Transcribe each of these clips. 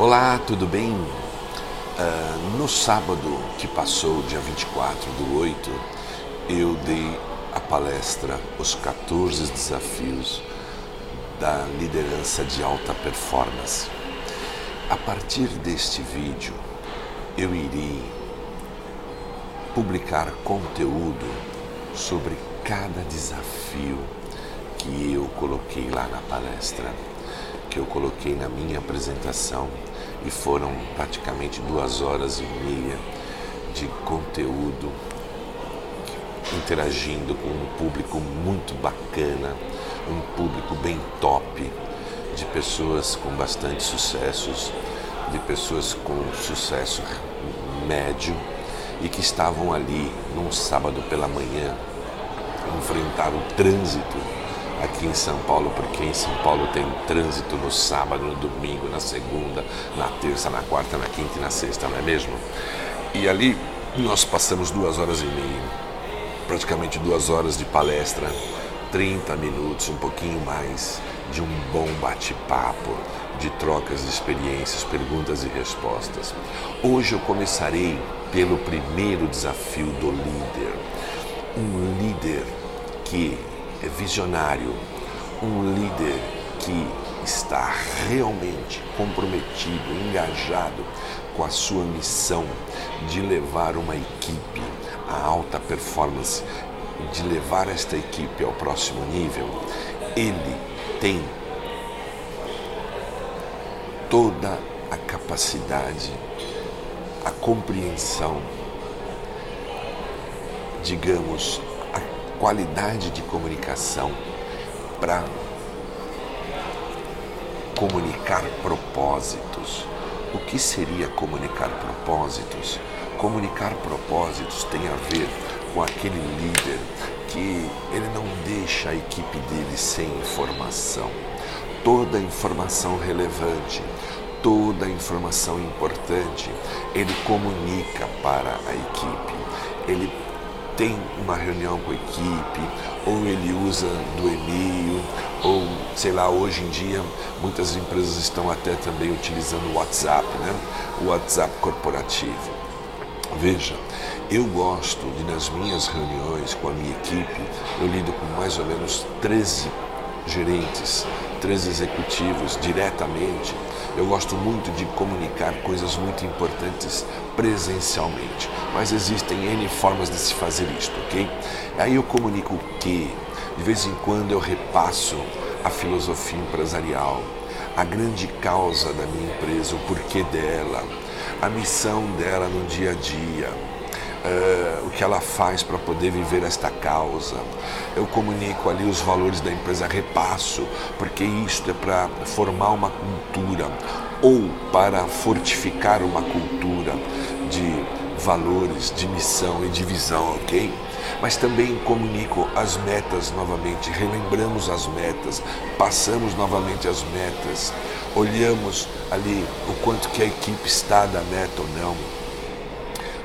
Olá, tudo bem? Uh, no sábado que passou, dia 24 do 8, eu dei a palestra Os 14 Desafios da Liderança de Alta Performance. A partir deste vídeo, eu irei publicar conteúdo sobre cada desafio que eu coloquei lá na palestra, que eu coloquei na minha apresentação e foram praticamente duas horas e meia de conteúdo interagindo com um público muito bacana, um público bem top, de pessoas com bastante sucessos, de pessoas com sucesso médio e que estavam ali num sábado pela manhã enfrentar o trânsito aqui em São Paulo, porque em São Paulo tem trânsito no sábado, no domingo, na segunda, na terça, na quarta, na quinta e na sexta, não é mesmo? E ali nós passamos duas horas e meia, praticamente duas horas de palestra, 30 minutos, um pouquinho mais, de um bom bate-papo, de trocas de experiências, perguntas e respostas. Hoje eu começarei pelo primeiro desafio do líder. Um líder que visionário, um líder que está realmente comprometido, engajado com a sua missão de levar uma equipe a alta performance, de levar esta equipe ao próximo nível, ele tem toda a capacidade, a compreensão, digamos, qualidade de comunicação para comunicar propósitos. O que seria comunicar propósitos? Comunicar propósitos tem a ver com aquele líder que ele não deixa a equipe dele sem informação. Toda informação relevante, toda informação importante, ele comunica para a equipe. Ele tem uma reunião com a equipe, ou ele usa do e-mail, ou sei lá, hoje em dia muitas empresas estão até também utilizando o WhatsApp, né? O WhatsApp corporativo. Veja, eu gosto de nas minhas reuniões com a minha equipe, eu lido com mais ou menos 13 gerentes, 13 executivos diretamente eu gosto muito de comunicar coisas muito importantes presencialmente, mas existem N formas de se fazer isto, ok? Aí eu comunico o que? De vez em quando eu repasso a filosofia empresarial, a grande causa da minha empresa, o porquê dela, a missão dela no dia a dia, uh, o que ela faz para poder viver esta causa. Eu comunico ali os valores da empresa, repasso, porque isto é para formar uma cultura ou para fortificar uma cultura de valores, de missão e de visão, ok? Mas também comunico as metas novamente, relembramos as metas, passamos novamente as metas, olhamos ali o quanto que a equipe está da meta ou não,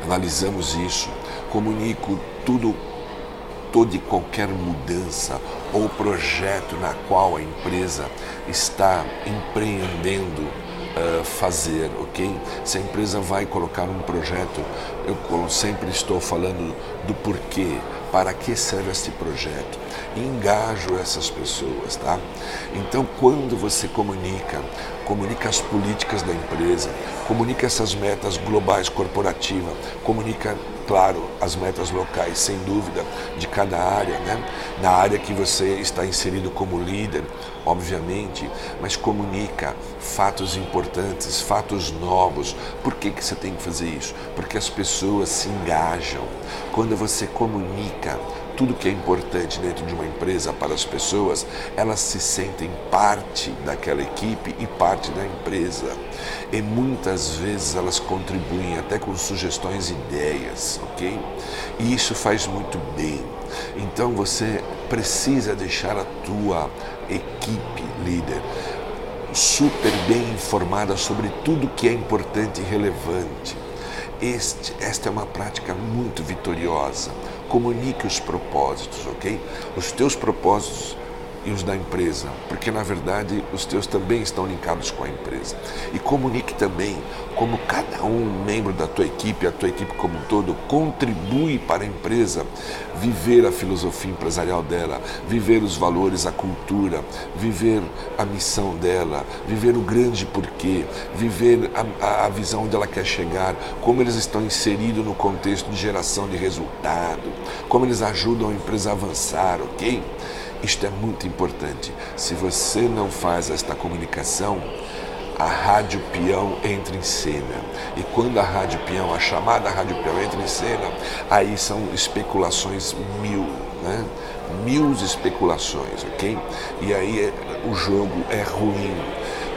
analisamos isso, comunico tudo, toda e qualquer mudança ou projeto na qual a empresa está empreendendo uh, fazer, ok? Se a empresa vai colocar um projeto, eu sempre estou falando do porquê, para que serve este projeto, engajo essas pessoas, tá? Então, quando você comunica, comunica as políticas da empresa, comunica essas metas globais corporativas, comunica, claro, as metas locais, sem dúvida, de cada área, né? Na área que você está inserido como líder, obviamente, mas comunica fatos importantes, fatos novos. Por que, que você tem que fazer isso? Porque as pessoas se engajam. Quando você comunica tudo que é importante dentro de uma empresa para as pessoas, elas se sentem parte daquela equipe e parte da empresa. E muitas vezes elas contribuem até com sugestões e ideias, ok? E isso faz muito bem. Então você precisa deixar a tua equipe líder super bem informada sobre tudo que é importante e relevante. Este, esta é uma prática muito vitoriosa. Comunique os propósitos, ok? Os teus propósitos e os da empresa, porque na verdade os teus também estão linkados com a empresa. E comunique também como cada um membro da tua equipe, a tua equipe como um todo, contribui para a empresa viver a filosofia empresarial dela, viver os valores, a cultura, viver a missão dela, viver o grande porquê, viver a, a visão onde ela quer chegar, como eles estão inseridos no contexto de geração de resultado, como eles ajudam a empresa a avançar, ok? Isto é muito importante. Se você não faz esta comunicação, a Rádio Peão entra em cena. E quando a Rádio Peão, a chamada Rádio Peão entra em cena, aí são especulações mil, né? Mil especulações, ok? E aí é, o jogo é ruim.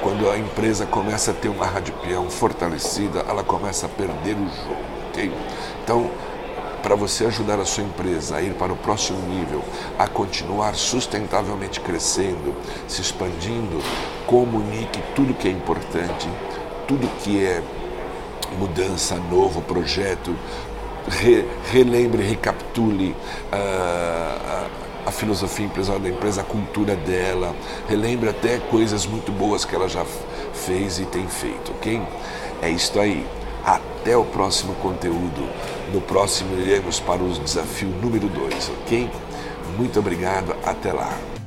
Quando a empresa começa a ter uma Rádio Peão fortalecida, ela começa a perder o jogo, ok? Então, para você ajudar a sua empresa a ir para o próximo nível, a continuar sustentavelmente crescendo, se expandindo, comunique tudo que é importante, tudo que é mudança, novo projeto, re, relembre, recapitule uh, a filosofia empresarial da empresa, a cultura dela, relembre até coisas muito boas que ela já fez e tem feito, ok? É isso aí. Até o próximo conteúdo. No próximo iremos para o desafio número 2, ok? Muito obrigado, até lá.